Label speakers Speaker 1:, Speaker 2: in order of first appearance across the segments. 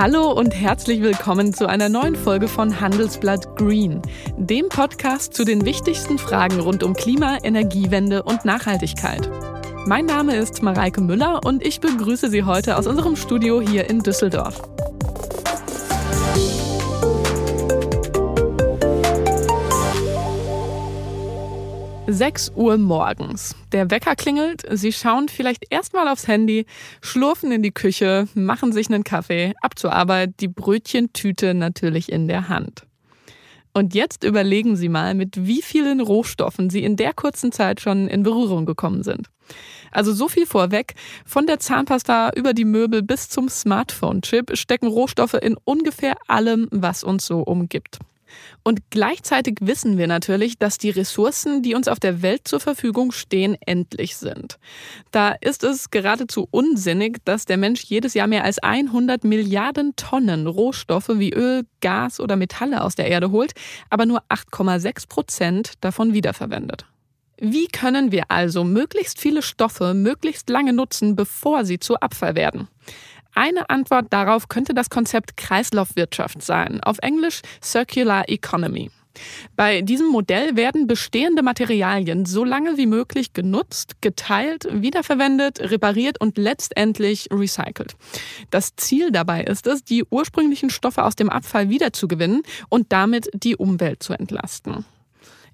Speaker 1: Hallo und herzlich willkommen zu einer neuen Folge von Handelsblatt Green, dem Podcast zu den wichtigsten Fragen rund um Klima, Energiewende und Nachhaltigkeit. Mein Name ist Mareike Müller und ich begrüße Sie heute aus unserem Studio hier in Düsseldorf. 6 Uhr morgens. Der Wecker klingelt, Sie schauen vielleicht erstmal aufs Handy, schlurfen in die Küche, machen sich einen Kaffee, ab zur Arbeit, die Brötchentüte natürlich in der Hand. Und jetzt überlegen Sie mal, mit wie vielen Rohstoffen Sie in der kurzen Zeit schon in Berührung gekommen sind. Also so viel vorweg, von der Zahnpasta über die Möbel bis zum Smartphone-Chip stecken Rohstoffe in ungefähr allem, was uns so umgibt. Und gleichzeitig wissen wir natürlich, dass die Ressourcen, die uns auf der Welt zur Verfügung stehen, endlich sind. Da ist es geradezu unsinnig, dass der Mensch jedes Jahr mehr als 100 Milliarden Tonnen Rohstoffe wie Öl, Gas oder Metalle aus der Erde holt, aber nur 8,6 Prozent davon wiederverwendet. Wie können wir also möglichst viele Stoffe möglichst lange nutzen, bevor sie zu Abfall werden? Eine Antwort darauf könnte das Konzept Kreislaufwirtschaft sein, auf Englisch Circular Economy. Bei diesem Modell werden bestehende Materialien so lange wie möglich genutzt, geteilt, wiederverwendet, repariert und letztendlich recycelt. Das Ziel dabei ist es, die ursprünglichen Stoffe aus dem Abfall wiederzugewinnen und damit die Umwelt zu entlasten.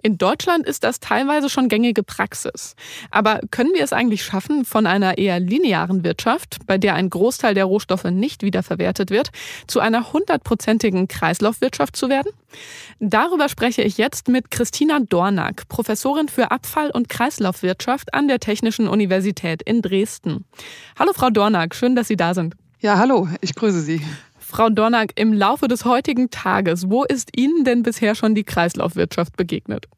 Speaker 1: In Deutschland ist das teilweise schon gängige Praxis. Aber können wir es eigentlich schaffen, von einer eher linearen Wirtschaft, bei der ein Großteil der Rohstoffe nicht wiederverwertet wird, zu einer hundertprozentigen Kreislaufwirtschaft zu werden? Darüber spreche ich jetzt mit Christina Dornack, Professorin für Abfall- und Kreislaufwirtschaft an der Technischen Universität in Dresden. Hallo Frau Dornack, schön, dass Sie da sind.
Speaker 2: Ja, hallo, ich grüße Sie.
Speaker 1: Frau Dornack, im Laufe des heutigen Tages, wo ist Ihnen denn bisher schon die Kreislaufwirtschaft begegnet?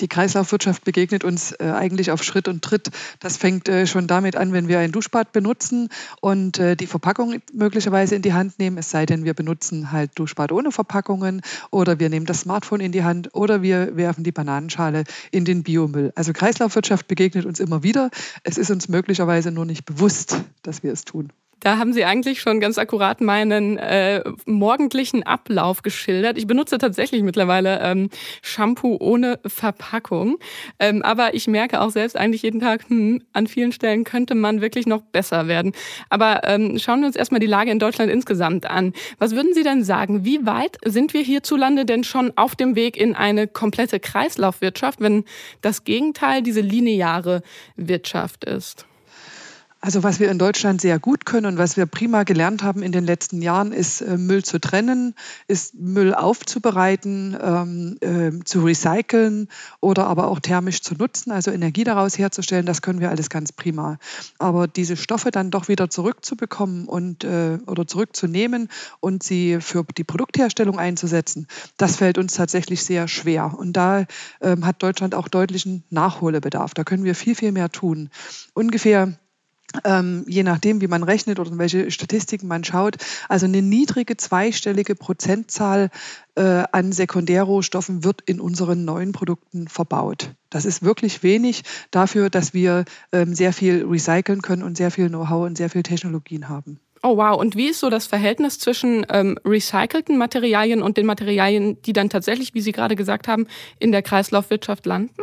Speaker 2: Die Kreislaufwirtschaft begegnet uns äh, eigentlich auf Schritt und Tritt. Das fängt äh, schon damit an, wenn wir ein Duschbad benutzen und äh, die Verpackung möglicherweise in die Hand nehmen, es sei denn, wir benutzen halt Duschbad ohne Verpackungen oder wir nehmen das Smartphone in die Hand oder wir werfen die Bananenschale in den Biomüll. Also Kreislaufwirtschaft begegnet uns immer wieder. Es ist uns möglicherweise nur nicht bewusst, dass wir es tun.
Speaker 1: Da haben Sie eigentlich schon ganz akkurat meinen äh, morgendlichen Ablauf geschildert. Ich benutze tatsächlich mittlerweile ähm, Shampoo ohne Verpackung. Ähm, aber ich merke auch selbst eigentlich jeden Tag, hm, an vielen Stellen könnte man wirklich noch besser werden. Aber ähm, schauen wir uns erstmal die Lage in Deutschland insgesamt an. Was würden Sie denn sagen? Wie weit sind wir hierzulande denn schon auf dem Weg in eine komplette Kreislaufwirtschaft, wenn das Gegenteil diese lineare Wirtschaft ist?
Speaker 2: Also was wir in Deutschland sehr gut können und was wir prima gelernt haben in den letzten Jahren, ist äh, Müll zu trennen, ist Müll aufzubereiten, ähm, äh, zu recyceln oder aber auch thermisch zu nutzen, also Energie daraus herzustellen. Das können wir alles ganz prima. Aber diese Stoffe dann doch wieder zurückzubekommen und äh, oder zurückzunehmen und sie für die Produktherstellung einzusetzen, das fällt uns tatsächlich sehr schwer. Und da ähm, hat Deutschland auch deutlichen Nachholbedarf. Da können wir viel, viel mehr tun. Ungefähr ähm, je nachdem, wie man rechnet oder welche Statistiken man schaut, also eine niedrige zweistellige Prozentzahl äh, an Sekundärrohstoffen wird in unseren neuen Produkten verbaut. Das ist wirklich wenig dafür, dass wir ähm, sehr viel recyceln können und sehr viel Know-how und sehr viel Technologien haben.
Speaker 1: Oh wow, und wie ist so das Verhältnis zwischen ähm, recycelten Materialien und den Materialien, die dann tatsächlich, wie Sie gerade gesagt haben, in der Kreislaufwirtschaft landen?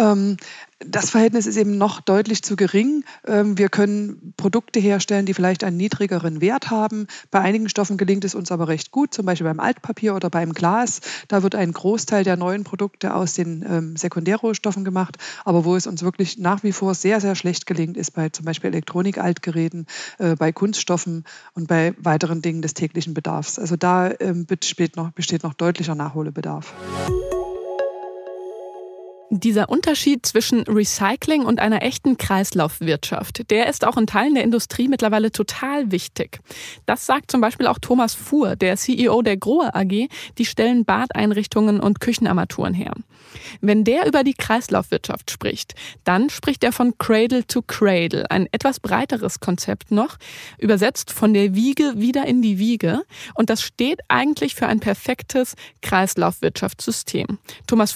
Speaker 2: Ähm, das Verhältnis ist eben noch deutlich zu gering. Ähm, wir können Produkte herstellen, die vielleicht einen niedrigeren Wert haben. Bei einigen Stoffen gelingt es uns aber recht gut, zum Beispiel beim Altpapier oder beim Glas. Da wird ein Großteil der neuen Produkte aus den ähm, Sekundärrohstoffen gemacht. Aber wo es uns wirklich nach wie vor sehr, sehr schlecht gelingt, ist bei zum Beispiel Elektronikaltgeräten, äh, bei Kunststoffen und bei weiteren Dingen des täglichen Bedarfs. Also da besteht noch, besteht noch deutlicher Nachholbedarf.
Speaker 1: Dieser Unterschied zwischen Recycling und einer echten Kreislaufwirtschaft, der ist auch in Teilen der Industrie mittlerweile total wichtig. Das sagt zum Beispiel auch Thomas Fuhr, der CEO der Grohe AG, die stellen Badeinrichtungen und Küchenarmaturen her. Wenn der über die Kreislaufwirtschaft spricht, dann spricht er von Cradle to Cradle, ein etwas breiteres Konzept noch, übersetzt von der Wiege wieder in die Wiege. Und das steht eigentlich für ein perfektes Kreislaufwirtschaftssystem. Thomas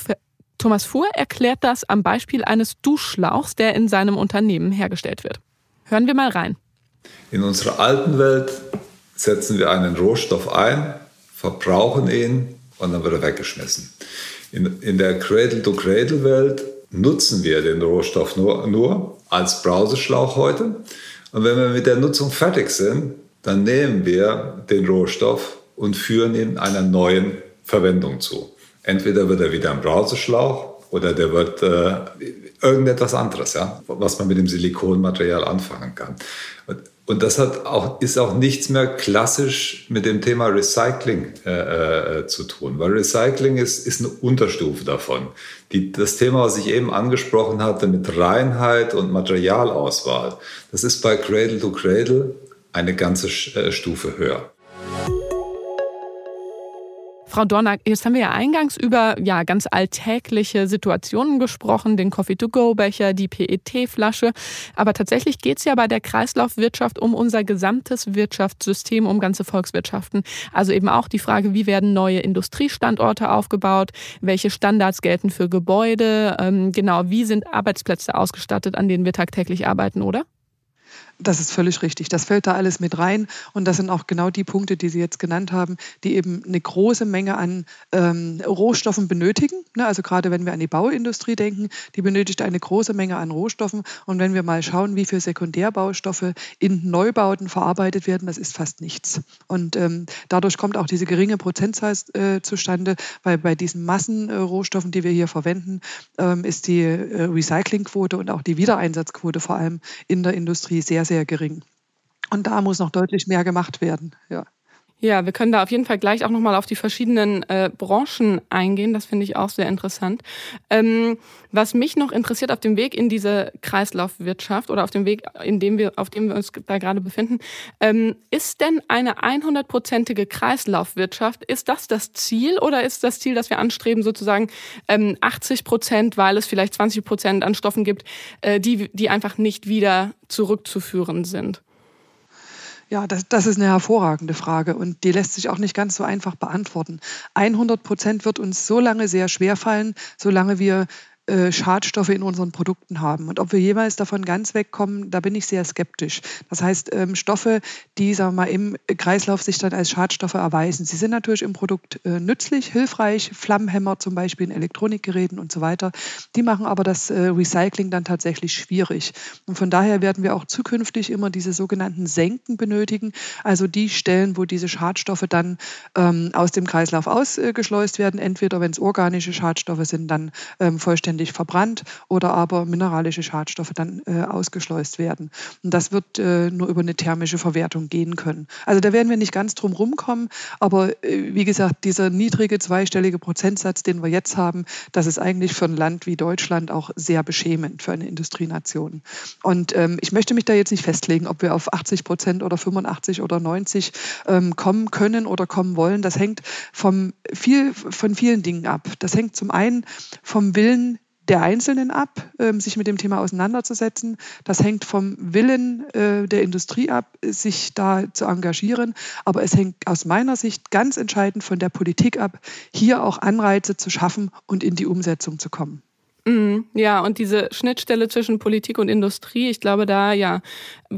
Speaker 1: Thomas Fuhr erklärt das am Beispiel eines Duschschlauchs, der in seinem Unternehmen hergestellt wird. Hören wir mal rein.
Speaker 3: In unserer alten Welt setzen wir einen Rohstoff ein, verbrauchen ihn und dann wird er weggeschmissen. In, in der Cradle-to-Cradle-Welt nutzen wir den Rohstoff nur, nur als Brauseschlauch heute. Und wenn wir mit der Nutzung fertig sind, dann nehmen wir den Rohstoff und führen ihn einer neuen Verwendung zu. Entweder wird er wieder ein Brauseschlauch oder der wird äh, irgendetwas anderes, ja, was man mit dem Silikonmaterial anfangen kann. Und, und das hat auch, ist auch nichts mehr klassisch mit dem Thema Recycling äh, äh, zu tun, weil Recycling ist, ist eine Unterstufe davon. Die, das Thema, was ich eben angesprochen hatte mit Reinheit und Materialauswahl, das ist bei Cradle to Cradle eine ganze äh, Stufe höher.
Speaker 1: Frau Dornack, jetzt haben wir ja eingangs über ja, ganz alltägliche Situationen gesprochen, den Coffee-to-go-Becher, die PET-Flasche. Aber tatsächlich geht es ja bei der Kreislaufwirtschaft um unser gesamtes Wirtschaftssystem, um ganze Volkswirtschaften. Also eben auch die Frage, wie werden neue Industriestandorte aufgebaut, welche Standards gelten für Gebäude, ähm, genau, wie sind Arbeitsplätze ausgestattet, an denen wir tagtäglich arbeiten, oder?
Speaker 2: Das ist völlig richtig. Das fällt da alles mit rein. Und das sind auch genau die Punkte, die Sie jetzt genannt haben, die eben eine große Menge an ähm, Rohstoffen benötigen. Ne? Also gerade wenn wir an die Bauindustrie denken, die benötigt eine große Menge an Rohstoffen. Und wenn wir mal schauen, wie viele Sekundärbaustoffe in Neubauten verarbeitet werden, das ist fast nichts. Und ähm, dadurch kommt auch diese geringe Prozentzahl äh, zustande, weil bei diesen Massenrohstoffen, die wir hier verwenden, ähm, ist die äh, Recyclingquote und auch die Wiedereinsatzquote vor allem in der Industrie sehr, sehr gering. Und da muss noch deutlich mehr gemacht werden. Ja.
Speaker 1: Ja, wir können da auf jeden Fall gleich auch nochmal auf die verschiedenen äh, Branchen eingehen. Das finde ich auch sehr interessant. Ähm, was mich noch interessiert auf dem Weg in diese Kreislaufwirtschaft oder auf dem Weg, in dem wir, auf dem wir uns da gerade befinden, ähm, ist denn eine 100-prozentige Kreislaufwirtschaft, ist das das Ziel oder ist das Ziel, dass wir anstreben, sozusagen ähm, 80 Prozent, weil es vielleicht 20 Prozent an Stoffen gibt, äh, die, die einfach nicht wieder zurückzuführen sind?
Speaker 2: Ja, das, das ist eine hervorragende Frage und die lässt sich auch nicht ganz so einfach beantworten. 100 Prozent wird uns so lange sehr schwer fallen, solange wir äh, Schadstoffe in unseren Produkten haben. Und ob wir jeweils davon ganz wegkommen, da bin ich sehr skeptisch. Das heißt, ähm, Stoffe, die sagen wir mal, im Kreislauf sich dann als Schadstoffe erweisen. Sie sind natürlich im Produkt äh, nützlich, hilfreich, Flammenhämmer zum Beispiel in Elektronikgeräten und so weiter. Die machen aber das äh, Recycling dann tatsächlich schwierig. Und von daher werden wir auch zukünftig immer diese sogenannten Senken benötigen, also die Stellen, wo diese Schadstoffe dann ähm, aus dem Kreislauf ausgeschleust werden, entweder wenn es organische Schadstoffe sind, dann ähm, vollständig vollständig verbrannt oder aber mineralische Schadstoffe dann äh, ausgeschleust werden. Und das wird äh, nur über eine thermische Verwertung gehen können. Also da werden wir nicht ganz drum rumkommen, aber äh, wie gesagt, dieser niedrige zweistellige Prozentsatz, den wir jetzt haben, das ist eigentlich für ein Land wie Deutschland auch sehr beschämend für eine Industrienation. Und ähm, ich möchte mich da jetzt nicht festlegen, ob wir auf 80 Prozent oder 85 oder 90 ähm, kommen können oder kommen wollen. Das hängt vom viel, von vielen Dingen ab. Das hängt zum einen vom Willen der Einzelnen ab, ähm, sich mit dem Thema auseinanderzusetzen. Das hängt vom Willen äh, der Industrie ab, sich da zu engagieren. Aber es hängt aus meiner Sicht ganz entscheidend von der Politik ab, hier auch Anreize zu schaffen und in die Umsetzung zu kommen.
Speaker 1: Mhm. Ja, und diese Schnittstelle zwischen Politik und Industrie, ich glaube, da ja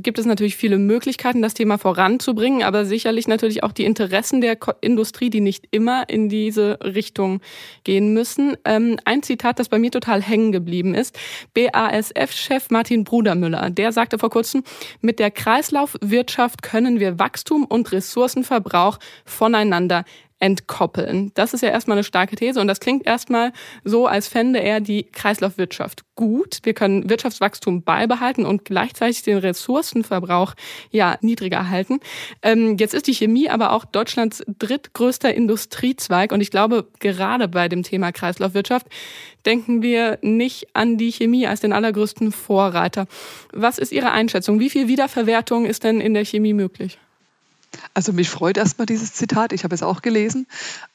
Speaker 1: gibt es natürlich viele Möglichkeiten, das Thema voranzubringen, aber sicherlich natürlich auch die Interessen der Industrie, die nicht immer in diese Richtung gehen müssen. Ähm, ein Zitat, das bei mir total hängen geblieben ist. BASF-Chef Martin Brudermüller, der sagte vor kurzem, mit der Kreislaufwirtschaft können wir Wachstum und Ressourcenverbrauch voneinander entkoppeln. Das ist ja erstmal eine starke These und das klingt erstmal so, als fände er die Kreislaufwirtschaft gut. Wir können Wirtschaftswachstum beibehalten und gleichzeitig den Ressourcenverbrauch ja niedriger halten. Ähm, jetzt ist die Chemie aber auch Deutschlands drittgrößter Industriezweig und ich glaube, gerade bei dem Thema Kreislaufwirtschaft denken wir nicht an die Chemie als den allergrößten Vorreiter. Was ist Ihre Einschätzung? Wie viel Wiederverwertung ist denn in der Chemie möglich?
Speaker 2: Also mich freut erstmal dieses Zitat, ich habe es auch gelesen,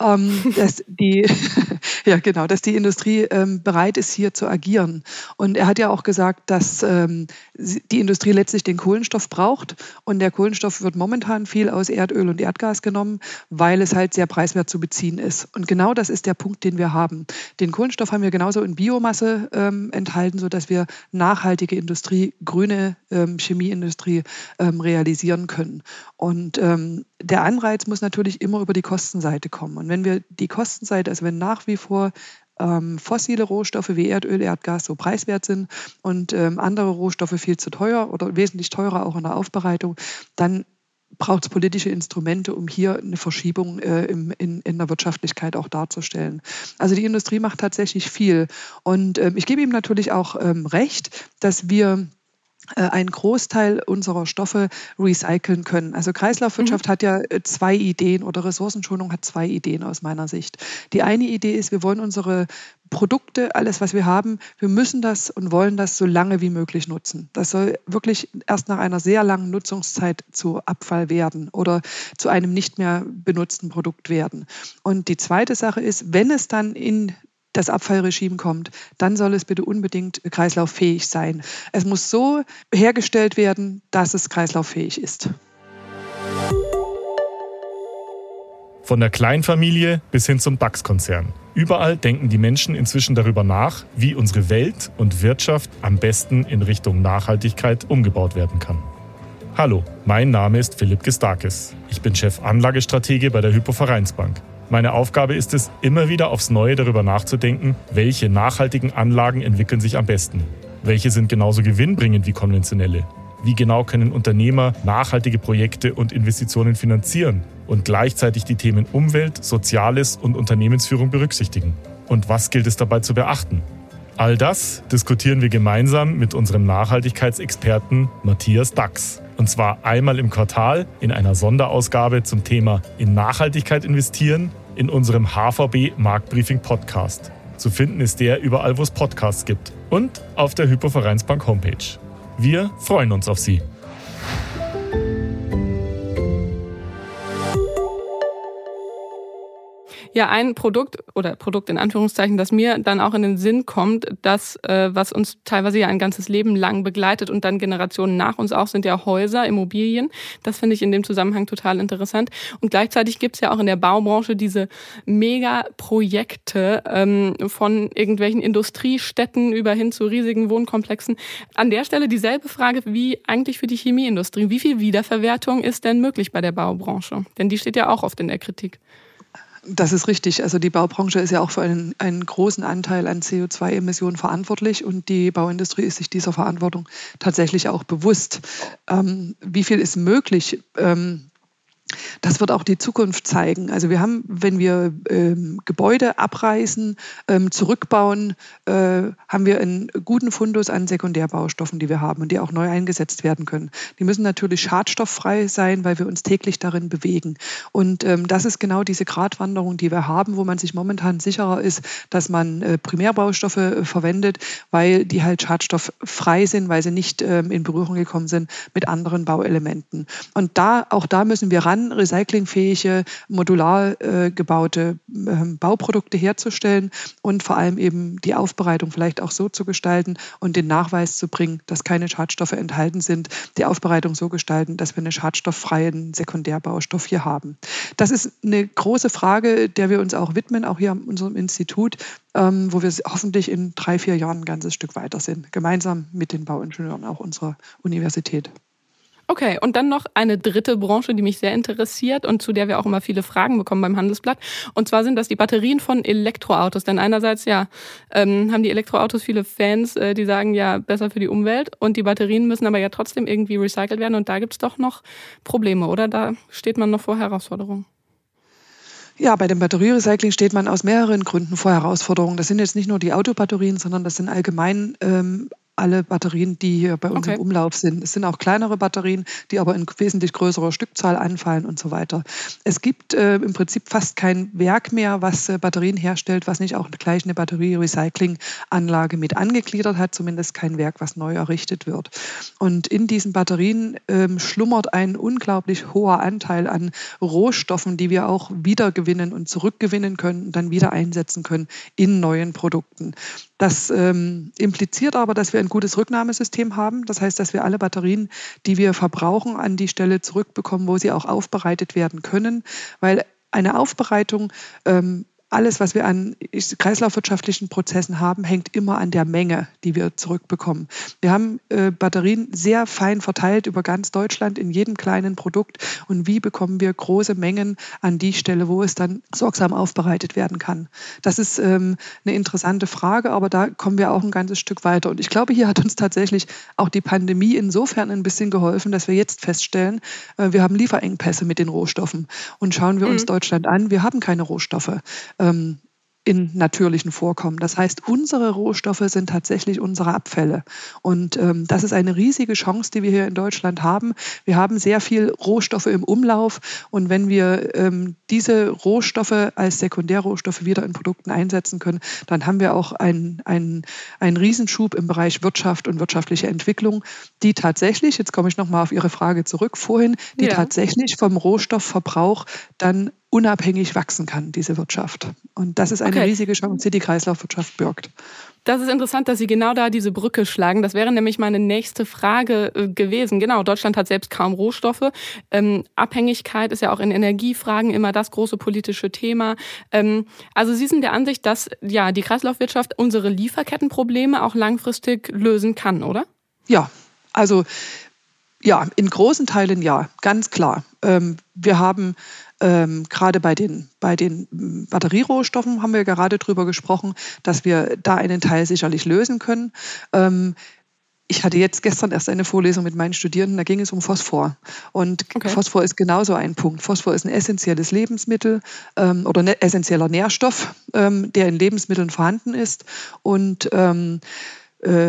Speaker 2: ähm, dass die, ja genau, dass die Industrie ähm, bereit ist, hier zu agieren. Und er hat ja auch gesagt, dass ähm, die Industrie letztlich den Kohlenstoff braucht und der Kohlenstoff wird momentan viel aus Erdöl und Erdgas genommen, weil es halt sehr preiswert zu beziehen ist. Und genau das ist der Punkt, den wir haben. Den Kohlenstoff haben wir genauso in Biomasse ähm, enthalten, sodass wir nachhaltige Industrie, grüne ähm, Chemieindustrie ähm, realisieren können. Und ähm, der Anreiz muss natürlich immer über die Kostenseite kommen. Und wenn wir die Kostenseite, also wenn nach wie vor ähm, fossile Rohstoffe wie Erdöl, Erdgas so preiswert sind und ähm, andere Rohstoffe viel zu teuer oder wesentlich teurer auch in der Aufbereitung, dann braucht es politische Instrumente, um hier eine Verschiebung äh, im, in, in der Wirtschaftlichkeit auch darzustellen. Also die Industrie macht tatsächlich viel. Und ähm, ich gebe ihm natürlich auch ähm, recht, dass wir einen Großteil unserer Stoffe recyceln können. Also Kreislaufwirtschaft mhm. hat ja äh, zwei Ideen oder Ressourcenschonung hat zwei Ideen aus meiner Sicht. Die eine Idee ist, wir wollen unsere Produkte, alles, was wir haben, wir müssen das und wollen das so lange wie möglich nutzen. Das soll wirklich erst nach einer sehr langen Nutzungszeit zu Abfall werden oder zu einem nicht mehr benutzten Produkt werden. Und die zweite Sache ist, wenn es dann in das Abfallregime kommt, dann soll es bitte unbedingt kreislauffähig sein. Es muss so hergestellt werden, dass es kreislauffähig ist.
Speaker 4: Von der Kleinfamilie bis hin zum DAX-Konzern. Überall denken die Menschen inzwischen darüber nach, wie unsere Welt und Wirtschaft am besten in Richtung Nachhaltigkeit umgebaut werden kann. Hallo, mein Name ist Philipp Gestakis. Ich bin Chef Anlagestratege bei der Hypovereinsbank. Meine Aufgabe ist es, immer wieder aufs Neue darüber nachzudenken, welche nachhaltigen Anlagen entwickeln sich am besten. Welche sind genauso gewinnbringend wie konventionelle? Wie genau können Unternehmer nachhaltige Projekte und Investitionen finanzieren und gleichzeitig die Themen Umwelt, Soziales und Unternehmensführung berücksichtigen? Und was gilt es dabei zu beachten? All das diskutieren wir gemeinsam mit unserem Nachhaltigkeitsexperten Matthias Dax. Und zwar einmal im Quartal in einer Sonderausgabe zum Thema in Nachhaltigkeit investieren in unserem HVB Marktbriefing Podcast. Zu finden ist der überall, wo es Podcasts gibt und auf der Hypovereinsbank Homepage. Wir freuen uns auf Sie.
Speaker 1: Ja, ein Produkt oder Produkt in Anführungszeichen, das mir dann auch in den Sinn kommt, das, äh, was uns teilweise ja ein ganzes Leben lang begleitet und dann Generationen nach uns auch, sind ja Häuser, Immobilien. Das finde ich in dem Zusammenhang total interessant. Und gleichzeitig gibt es ja auch in der Baubranche diese Megaprojekte ähm, von irgendwelchen Industriestädten über hin zu riesigen Wohnkomplexen. An der Stelle dieselbe Frage wie eigentlich für die Chemieindustrie. Wie viel Wiederverwertung ist denn möglich bei der Baubranche? Denn die steht ja auch oft in der Kritik.
Speaker 2: Das ist richtig. Also die Baubranche ist ja auch für einen, einen großen Anteil an CO2-Emissionen verantwortlich und die Bauindustrie ist sich dieser Verantwortung tatsächlich auch bewusst. Ähm, wie viel ist möglich? Ähm, das wird auch die Zukunft zeigen. Also wir haben, wenn wir ähm, Gebäude abreißen, ähm, zurückbauen, äh, haben wir einen guten Fundus an Sekundärbaustoffen, die wir haben und die auch neu eingesetzt werden können. Die müssen natürlich schadstofffrei sein, weil wir uns täglich darin bewegen. Und ähm, das ist genau diese Gratwanderung, die wir haben, wo man sich momentan sicherer ist, dass man äh, Primärbaustoffe äh, verwendet, weil die halt schadstofffrei sind, weil sie nicht ähm, in Berührung gekommen sind mit anderen Bauelementen. Und da, auch da müssen wir ran dann recyclingfähige, modular äh, gebaute äh, Bauprodukte herzustellen und vor allem eben die Aufbereitung vielleicht auch so zu gestalten und den Nachweis zu bringen, dass keine Schadstoffe enthalten sind, die Aufbereitung so gestalten, dass wir einen schadstofffreien Sekundärbaustoff hier haben. Das ist eine große Frage, der wir uns auch widmen, auch hier an unserem Institut, ähm, wo wir hoffentlich in drei, vier Jahren ein ganzes Stück weiter sind, gemeinsam mit den Bauingenieuren auch unserer Universität.
Speaker 1: Okay, und dann noch eine dritte Branche, die mich sehr interessiert und zu der wir auch immer viele Fragen bekommen beim Handelsblatt. Und zwar sind das die Batterien von Elektroautos. Denn einerseits ja ähm, haben die Elektroautos viele Fans, äh, die sagen ja besser für die Umwelt. Und die Batterien müssen aber ja trotzdem irgendwie recycelt werden. Und da gibt's doch noch Probleme, oder? Da steht man noch vor Herausforderungen.
Speaker 2: Ja, bei dem Batterierecycling steht man aus mehreren Gründen vor Herausforderungen. Das sind jetzt nicht nur die Autobatterien, sondern das sind allgemein ähm, alle Batterien, die hier bei uns
Speaker 1: Okay.
Speaker 2: im Umlauf sind. Es sind auch kleinere Batterien, die aber in wesentlich größerer Stückzahl anfallen und so weiter. Es gibt äh, im Prinzip fast kein Werk mehr, was äh, Batterien herstellt, was nicht auch gleich eine Batterie-Recycling-Anlage mit angegliedert hat, zumindest kein Werk, was neu errichtet wird. Und in diesen Batterien ähm, schlummert ein unglaublich hoher Anteil an Rohstoffen, die wir auch wiedergewinnen und zurückgewinnen können und dann wieder einsetzen können in neuen Produkten. Das ähm, impliziert aber, dass wir ein gutes Rücknahmesystem haben. Das heißt, dass wir alle Batterien, die wir verbrauchen, an die Stelle zurückbekommen, wo sie auch aufbereitet werden können, weil eine Aufbereitung ähm, alles, was wir an kreislaufwirtschaftlichen Prozessen haben, hängt immer an der Menge, die wir zurückbekommen. Wir haben äh, Batterien sehr fein verteilt über ganz Deutschland in jedem kleinen Produkt. Und wie bekommen wir große Mengen an die Stelle, wo es dann sorgsam aufbereitet werden kann? Das ist ähm, eine interessante Frage, aber da kommen wir auch ein ganzes Stück weiter. Und ich glaube, hier hat uns tatsächlich auch die Pandemie insofern ein bisschen geholfen, dass wir jetzt feststellen, äh, wir haben Lieferengpässe mit den Rohstoffen. Und schauen wir uns
Speaker 1: Mhm.
Speaker 2: Deutschland an, wir haben keine Rohstoffe ähm, in natürlichen Vorkommen. Das heißt, unsere Rohstoffe sind tatsächlich unsere Abfälle. Und ähm, das ist eine riesige Chance, die wir hier in Deutschland haben. Wir haben sehr viel Rohstoffe im Umlauf. Und wenn wir ähm, diese Rohstoffe als Sekundärrohstoffe wieder in Produkten einsetzen können, dann haben wir auch einen, einen, einen Riesenschub im Bereich Wirtschaft und wirtschaftliche Entwicklung, die tatsächlich, jetzt komme ich nochmal auf Ihre Frage zurück vorhin, die
Speaker 1: Ja.
Speaker 2: tatsächlich vom Rohstoffverbrauch dann unabhängig wachsen kann, diese Wirtschaft. Und das ist eine
Speaker 1: Okay.
Speaker 2: riesige Chance, die die Kreislaufwirtschaft birgt.
Speaker 1: Das ist interessant, dass Sie genau da diese Brücke schlagen. Das wäre nämlich meine nächste Frage äh, gewesen. Genau, Deutschland hat selbst kaum Rohstoffe. Ähm, Abhängigkeit ist ja auch in Energiefragen immer das große politische Thema. Ähm, also Sie sind der Ansicht, dass ja die Kreislaufwirtschaft unsere Lieferkettenprobleme auch langfristig lösen kann, oder?
Speaker 2: Ja, also ja, in großen Teilen ja, ganz klar. Ähm, wir haben ähm, gerade bei den, bei den mm, Batterierohstoffen haben wir gerade drüber gesprochen, dass wir da einen Teil sicherlich lösen können. Ähm, ich hatte jetzt gestern erst eine Vorlesung mit meinen Studierenden, da ging es um Phosphor. Und
Speaker 1: Okay.
Speaker 2: Phosphor ist genauso ein Punkt. Phosphor ist ein essentielles Lebensmittel ähm, oder ne, essentieller Nährstoff, ähm, der in Lebensmitteln vorhanden ist. Und ähm, äh,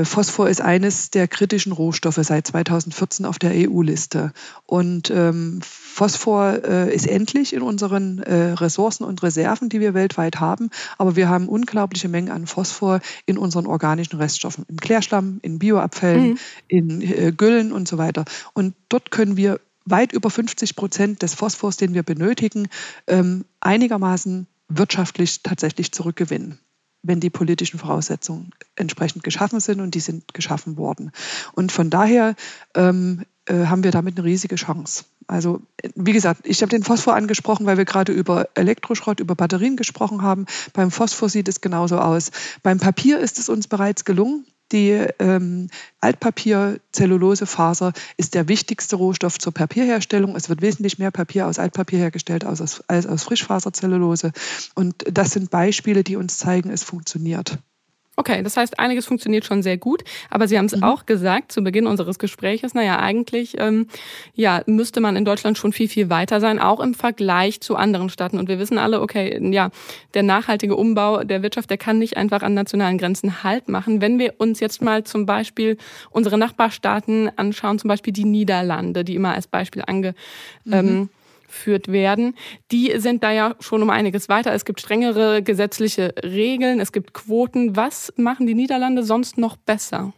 Speaker 2: Phosphor ist eines der kritischen Rohstoffe seit 2014 auf der EU-Liste. Und ähm, Phosphor äh, ist endlich in unseren äh, Ressourcen und Reserven, die wir weltweit haben. Aber wir haben unglaubliche Mengen an Phosphor in unseren organischen Reststoffen, im Klärschlamm, in Bioabfällen,
Speaker 1: Mhm.
Speaker 2: in äh, Güllen und so weiter. Und dort können wir weit über 50 Prozent des Phosphors, den wir benötigen, ähm, einigermaßen wirtschaftlich tatsächlich zurückgewinnen wenn die politischen Voraussetzungen entsprechend geschaffen sind und die sind geschaffen worden. Und von daher ähm, äh, haben wir damit eine riesige Chance. Also wie gesagt, ich habe den Phosphor angesprochen, weil wir gerade über Elektroschrott, über Batterien gesprochen haben. Beim Phosphor sieht es genauso aus. Beim Papier ist es uns bereits gelungen. Die ähm, Altpapier-Zellulosefaser ist der wichtigste Rohstoff zur Papierherstellung. Es wird wesentlich mehr Papier aus Altpapier hergestellt als aus, als aus Frischfaserzellulose. Und das sind Beispiele, die uns zeigen, es funktioniert.
Speaker 1: Okay, das heißt, einiges funktioniert schon sehr gut, aber Sie haben es auch gesagt zu Beginn unseres Gespräches, naja, eigentlich ähm, ja, müsste man in Deutschland schon viel, viel weiter sein, auch im Vergleich zu anderen Staaten. Und wir wissen alle, okay, ja, der nachhaltige Umbau der Wirtschaft, der kann nicht einfach an nationalen Grenzen Halt machen. Wenn wir uns jetzt mal zum Beispiel unsere Nachbarstaaten anschauen, zum Beispiel die Niederlande, die immer als Beispiel ange... Ähm, geführt werden, die sind da ja schon um einiges weiter. Es gibt strengere gesetzliche Regeln, es gibt Quoten. Was machen die Niederlande sonst noch besser?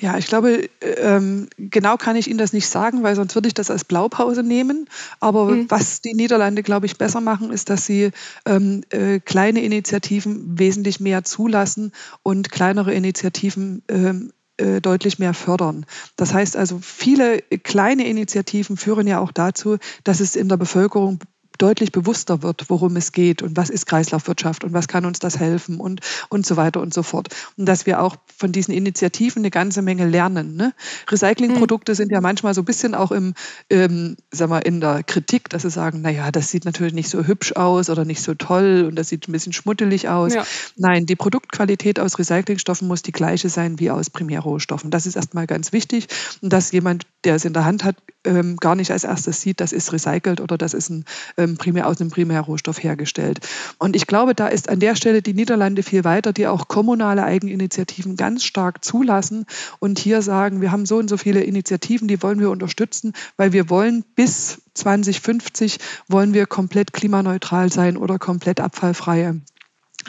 Speaker 2: Ja, ich glaube, ähm, genau kann ich Ihnen das nicht sagen, weil sonst würde ich das als Blaupause nehmen. Aber
Speaker 1: Mhm.
Speaker 2: was die Niederlande, glaube ich, besser machen, ist, dass sie ähm, äh, kleine Initiativen wesentlich mehr zulassen und kleinere Initiativen ähm, äh, deutlich mehr fördern. Das heißt also, viele kleine Initiativen führen ja auch dazu, dass es in der Bevölkerung deutlich bewusster wird, worum es geht und was ist Kreislaufwirtschaft und was kann uns das helfen und, und so weiter und so fort. Und dass wir auch von diesen Initiativen eine ganze Menge lernen. Ne? Recyclingprodukte sind ja manchmal so ein bisschen auch im, ähm, sag mal, in der Kritik, dass sie sagen, naja, das sieht natürlich nicht so hübsch aus oder nicht so toll und das sieht ein bisschen schmuddelig aus.
Speaker 1: Ja.
Speaker 2: Nein, die Produktqualität aus Recyclingstoffen muss die gleiche sein wie aus Primärrohstoffen. Das ist erstmal ganz wichtig. Und dass jemand, der es in der Hand hat, ähm, gar nicht als erstes sieht, das ist recycelt oder das ist ein ähm, primär aus einem Primärrohstoff hergestellt. Und ich glaube, da ist an der Stelle die Niederlande viel weiter, die auch kommunale Eigeninitiativen ganz stark zulassen und hier sagen, wir haben so und so viele Initiativen, die wollen wir unterstützen, weil wir wollen bis 2050 wollen wir komplett klimaneutral sein oder komplett abfallfreie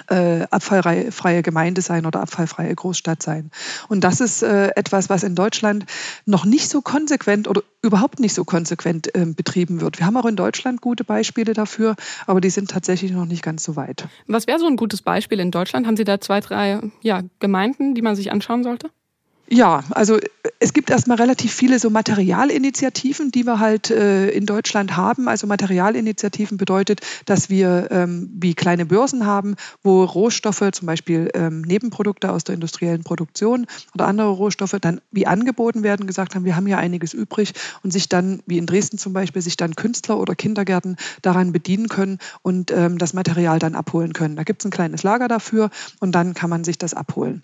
Speaker 2: äh, abfallfreie Gemeinde sein oder abfallfreie Großstadt sein. Und das ist äh, etwas, was in Deutschland noch nicht so konsequent oder überhaupt nicht so konsequent äh, betrieben wird. Wir haben auch in Deutschland gute Beispiele dafür, aber die sind tatsächlich noch nicht ganz so weit.
Speaker 1: Was wäre so ein gutes Beispiel in Deutschland? Haben Sie da zwei, drei ja, Gemeinden, die man sich anschauen sollte?
Speaker 2: Ja, also es gibt erstmal relativ viele so Materialinitiativen, die wir halt äh, in Deutschland haben. Also Materialinitiativen bedeutet, dass wir ähm, wie kleine Börsen haben, wo Rohstoffe, zum Beispiel ähm, Nebenprodukte aus der industriellen Produktion oder andere Rohstoffe dann wie angeboten werden, gesagt haben, wir haben ja einiges übrig und sich dann, wie in Dresden zum Beispiel, sich dann Künstler oder Kindergärten daran bedienen können und ähm, das Material dann abholen können. Da gibt es ein kleines Lager dafür und dann kann man sich das abholen.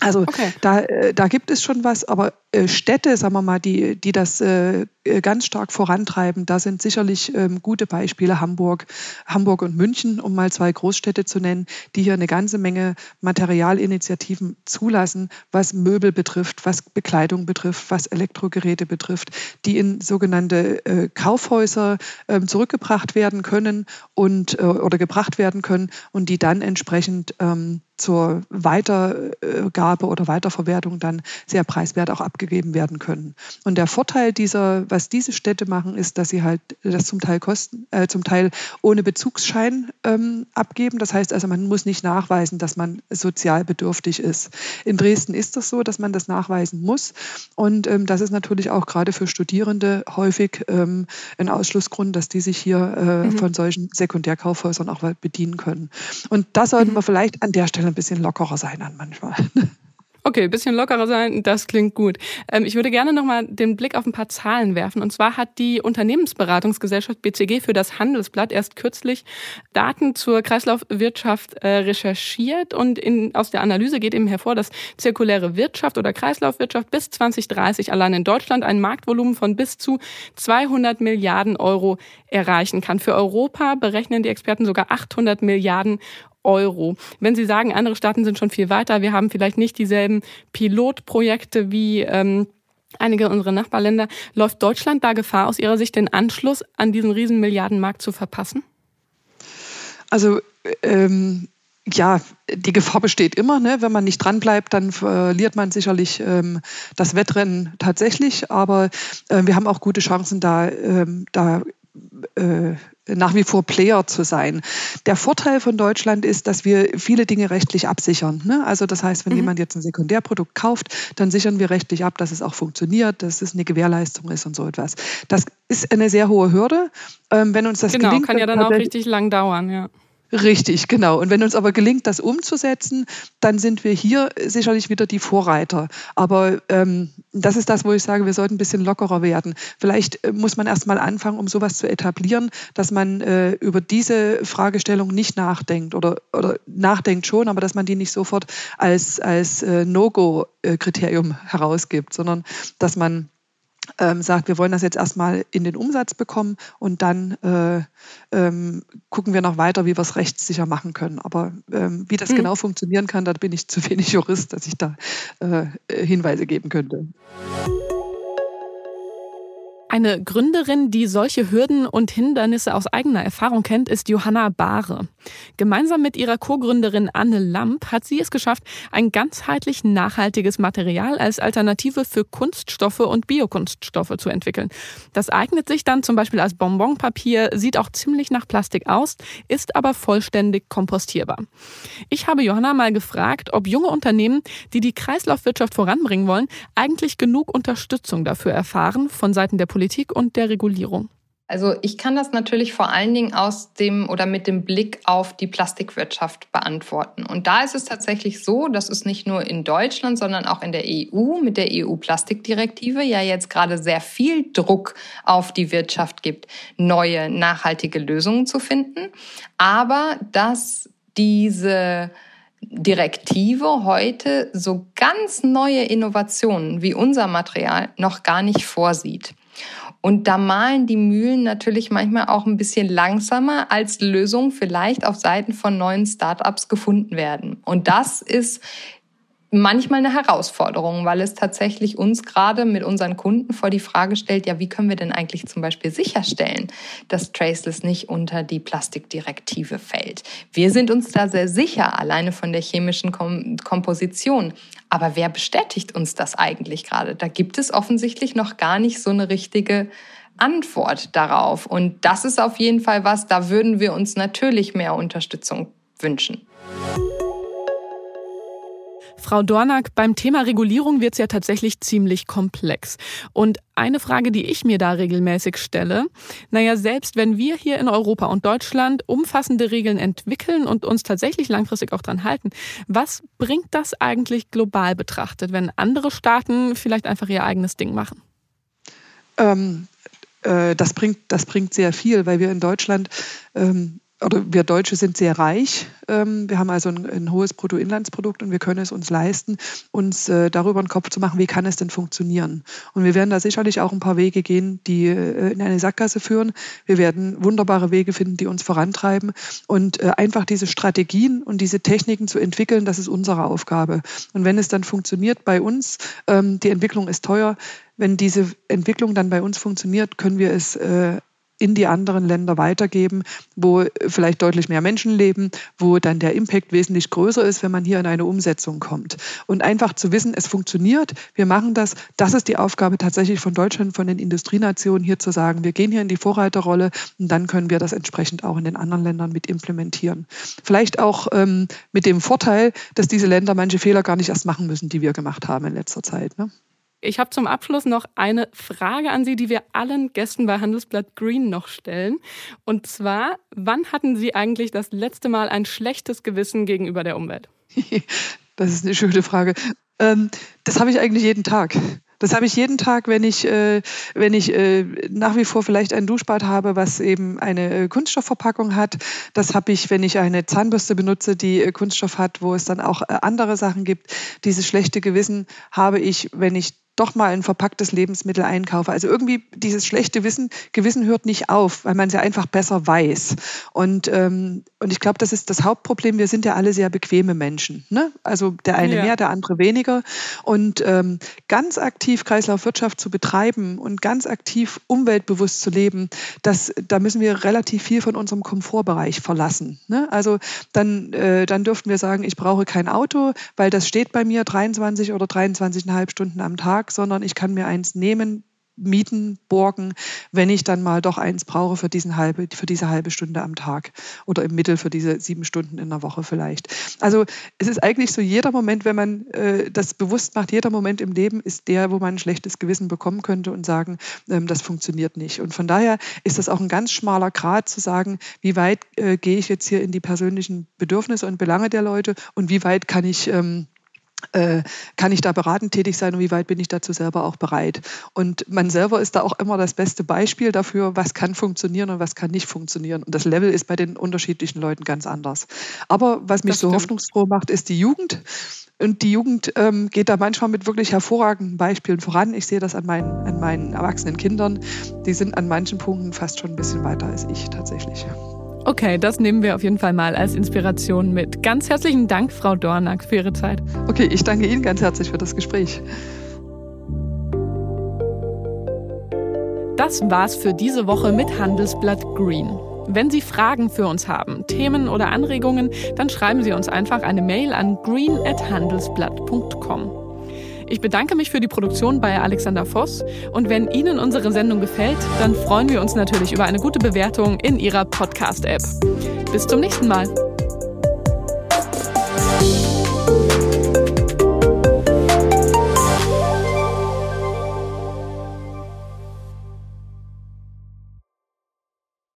Speaker 2: Also okay. da, äh, da gibt es schon was, aber äh, Städte, sagen wir mal, die, die das äh, ganz stark vorantreiben, da sind sicherlich ähm, gute Beispiele Hamburg, Hamburg und München, um mal zwei Großstädte zu nennen, die hier eine ganze Menge Materialinitiativen zulassen, was Möbel betrifft, was Bekleidung betrifft, was Elektrogeräte betrifft, die in sogenannte Kaufhäuser ähm, zurückgebracht werden können und oder gebracht werden können und die dann entsprechend ähm, zur Weitergabe oder Weiterverwertung dann sehr preiswert auch abgegeben werden können. Und der Vorteil dieser, was diese Städte machen, ist, dass sie halt das zum Teil kosten, äh, zum Teil ohne Bezugsschein ähm, abgeben. Das heißt also, man muss nicht nachweisen, dass man sozial bedürftig ist. In Dresden ist das so, dass man das nachweisen muss. Und ähm, das ist natürlich auch gerade für Studierende häufig ähm, ein Ausschlussgrund, dass die sich hier äh, mhm. von solchen Sekundärkaufhäusern auch bedienen können. Und das sollten mhm. wir vielleicht an der Stelle ein bisschen lockerer sein dann manchmal.
Speaker 1: Okay, ein bisschen lockerer sein, das klingt gut. Ähm, ich würde gerne nochmal den Blick auf ein paar Zahlen werfen. Und zwar hat die Unternehmensberatungsgesellschaft BCG für das Handelsblatt erst kürzlich Daten zur Kreislaufwirtschaft äh, recherchiert. Und in, aus der Analyse geht eben hervor, dass zirkuläre Wirtschaft oder Kreislaufwirtschaft bis 2030 allein in Deutschland ein Marktvolumen von bis zu 200 Milliarden Euro erreichen kann. Für Europa berechnen die Experten sogar 800 Milliarden Euro. Wenn Sie sagen, andere Staaten sind schon viel weiter, wir haben vielleicht nicht dieselben Pilotprojekte wie ähm, einige unserer Nachbarländer, läuft Deutschland da Gefahr, aus Ihrer Sicht den Anschluss an diesen riesen Milliardenmarkt zu verpassen?
Speaker 2: Also ähm, ja, die Gefahr besteht immer. Ne? Wenn man nicht dranbleibt, dann verliert man sicherlich ähm, das Wettrennen tatsächlich. Aber äh, wir haben auch gute Chancen, da, ähm, da äh, nach wie vor Player zu sein. Der Vorteil von Deutschland ist, dass wir viele Dinge rechtlich absichern. Ne? Also das heißt, wenn mhm. jemand jetzt ein Sekundärprodukt kauft, dann sichern wir rechtlich ab, dass es auch funktioniert, dass es eine Gewährleistung ist und so etwas. Das ist eine sehr hohe Hürde. Ähm, wenn uns das
Speaker 1: genau,
Speaker 2: gelingt,
Speaker 1: kann ja dann auch richtig lang dauern, ja.
Speaker 2: Richtig, genau. Und wenn uns aber gelingt, das umzusetzen, dann sind wir hier sicherlich wieder die Vorreiter. Aber ähm, das ist das, wo ich sage, wir sollten ein bisschen lockerer werden. Vielleicht äh, muss man erst mal anfangen, um sowas zu etablieren, dass man äh, über diese Fragestellung nicht nachdenkt oder, oder nachdenkt schon, aber dass man die nicht sofort als, als äh, No-Go-Kriterium herausgibt, sondern dass man ähm, sagt, wir wollen das jetzt erstmal in den Umsatz bekommen und dann äh, ähm, gucken wir noch weiter, wie wir es rechtssicher machen können. Aber ähm, wie das mhm. genau funktionieren kann, da bin ich zu wenig Jurist, dass ich da äh, Hinweise geben könnte.
Speaker 1: Eine Gründerin, die solche Hürden und Hindernisse aus eigener Erfahrung kennt, ist Johanna Bahre. Gemeinsam mit ihrer Co-Gründerin Anne Lamp hat sie es geschafft, ein ganzheitlich nachhaltiges Material als Alternative für Kunststoffe und Biokunststoffe zu entwickeln. Das eignet sich dann zum Beispiel als Bonbonpapier, sieht auch ziemlich nach Plastik aus, ist aber vollständig kompostierbar. Ich habe Johanna mal gefragt, ob junge Unternehmen, die die Kreislaufwirtschaft voranbringen wollen, eigentlich genug Unterstützung dafür erfahren von Seiten der Politik und der Regulierung?
Speaker 5: Also ich kann das natürlich vor allen Dingen aus dem oder mit dem Blick auf die Plastikwirtschaft beantworten. Und da ist es tatsächlich so, dass es nicht nur in Deutschland, sondern auch in der EU mit der EU-Plastikdirektive ja jetzt gerade sehr viel Druck auf die Wirtschaft gibt, neue nachhaltige Lösungen zu finden. Aber dass diese Direktive heute so ganz neue Innovationen wie unser Material noch gar nicht vorsieht. Und da malen die Mühlen natürlich manchmal auch ein bisschen langsamer, als Lösungen vielleicht auf Seiten von neuen Startups gefunden werden. Und das ist manchmal eine Herausforderung, weil es tatsächlich uns gerade mit unseren Kunden vor die Frage stellt, ja, wie können wir denn eigentlich zum Beispiel sicherstellen, dass Traceless nicht unter die Plastikdirektive fällt? Wir sind uns da sehr sicher, alleine von der chemischen Kom Komposition. Aber wer bestätigt uns das eigentlich gerade? Da gibt es offensichtlich noch gar nicht so eine richtige Antwort darauf. Und das ist auf jeden Fall was, da würden wir uns natürlich mehr Unterstützung wünschen.
Speaker 1: Frau Dornack, beim Thema Regulierung wird es ja tatsächlich ziemlich komplex. Und eine Frage, die ich mir da regelmäßig stelle, naja, selbst wenn wir hier in Europa und Deutschland umfassende Regeln entwickeln und uns tatsächlich langfristig auch dran halten, was bringt das eigentlich global betrachtet, wenn andere Staaten vielleicht einfach ihr eigenes Ding machen?
Speaker 2: Ähm, äh, das, bringt, das bringt sehr viel, weil wir in Deutschland ähm, oder wir Deutsche sind sehr reich. Ähm, wir haben also ein, ein hohes Bruttoinlandsprodukt und wir können es uns leisten, uns äh, darüber einen Kopf zu machen, wie kann es denn funktionieren. Und wir werden da sicherlich auch ein paar Wege gehen, die äh, in eine Sackgasse führen. Wir werden wunderbare Wege finden, die uns vorantreiben. Und äh, einfach diese Strategien und diese Techniken zu entwickeln, das ist unsere Aufgabe. Und wenn es dann funktioniert bei uns, ähm, die Entwicklung ist teuer, wenn diese Entwicklung dann bei uns funktioniert, können wir es in die anderen Länder weitergeben, wo vielleicht deutlich mehr Menschen leben, wo dann der Impact wesentlich größer ist, wenn man hier in eine Umsetzung kommt. Und einfach zu wissen, es funktioniert, wir machen das, das ist die Aufgabe tatsächlich von Deutschland, von den Industrienationen, hier zu sagen, wir gehen hier in die Vorreiterrolle und dann können wir das entsprechend auch in den anderen Ländern mit implementieren. Vielleicht auch ähm, mit dem Vorteil, dass diese Länder manche Fehler gar nicht erst machen müssen, die wir gemacht haben in letzter Zeit. Ne?
Speaker 1: Ich habe zum Abschluss noch eine Frage an Sie, die wir allen Gästen bei Handelsblatt Green noch stellen. Und zwar, wann hatten Sie eigentlich das letzte Mal ein schlechtes Gewissen gegenüber der Umwelt?
Speaker 2: Das ist eine schöne Frage. Ähm, das habe ich eigentlich jeden Tag. Das habe ich jeden Tag, wenn ich, äh, wenn ich äh, nach wie vor vielleicht ein Duschbad habe, was eben eine äh, Kunststoffverpackung hat. Das habe ich, wenn ich eine Zahnbürste benutze, die äh, Kunststoff hat, wo es dann auch äh, andere Sachen gibt. Dieses schlechte Gewissen habe ich, wenn ich doch mal ein verpacktes Lebensmittel einkaufe. Also irgendwie dieses schlechte Wissen, Gewissen hört nicht auf, weil man es ja einfach besser weiß. Und, ähm, und ich glaube, das ist das Hauptproblem. Wir sind ja alle sehr bequeme Menschen. Ne? Also der eine ja. mehr, der andere weniger. Und ähm, ganz aktiv Kreislaufwirtschaft zu betreiben und ganz aktiv umweltbewusst zu leben, das, da müssen wir relativ viel von unserem Komfortbereich verlassen. Ne? Also dann, äh, dann dürften wir sagen, ich brauche kein Auto, weil das steht bei mir 23 oder 23,5 Stunden am Tag Tag, sondern ich kann mir eins nehmen, mieten, borgen, wenn ich dann mal doch eins brauche für, diesen halbe, für diese halbe Stunde am Tag oder im Mittel für diese sieben Stunden in der Woche vielleicht. Also es ist eigentlich so, jeder Moment, wenn man äh, das bewusst macht, jeder Moment im Leben ist der, wo man ein schlechtes Gewissen bekommen könnte und sagen, ähm, das funktioniert nicht. Und von daher ist das auch ein ganz schmaler Grad zu sagen, wie weit äh, gehe ich jetzt hier in die persönlichen Bedürfnisse und Belange der Leute und wie weit kann ich ähm, äh, kann ich da beratend tätig sein und wie weit bin ich dazu selber auch bereit? Und man selber ist da auch immer das beste Beispiel dafür, was kann funktionieren und was kann nicht funktionieren. Und das Level ist bei den unterschiedlichen Leuten ganz anders. Aber was mich das so stimmt. hoffnungsfroh macht, ist die Jugend. Und die Jugend ähm, geht da manchmal mit wirklich hervorragenden Beispielen voran. Ich sehe das an meinen, an meinen erwachsenen Kindern. Die sind an manchen Punkten fast schon ein bisschen weiter als ich tatsächlich.
Speaker 1: Okay, das nehmen wir auf jeden Fall mal als Inspiration mit. Ganz herzlichen Dank, Frau Dornack, für Ihre Zeit.
Speaker 2: Okay, ich danke Ihnen ganz herzlich für das Gespräch.
Speaker 1: Das war's für diese Woche mit Handelsblatt Green. Wenn Sie Fragen für uns haben, Themen oder Anregungen, dann schreiben Sie uns einfach eine Mail an green@handelsblatt.com. Ich bedanke mich für die Produktion bei Alexander Voss und wenn Ihnen unsere Sendung gefällt, dann freuen wir uns natürlich über eine gute Bewertung in Ihrer Podcast-App. Bis zum nächsten Mal.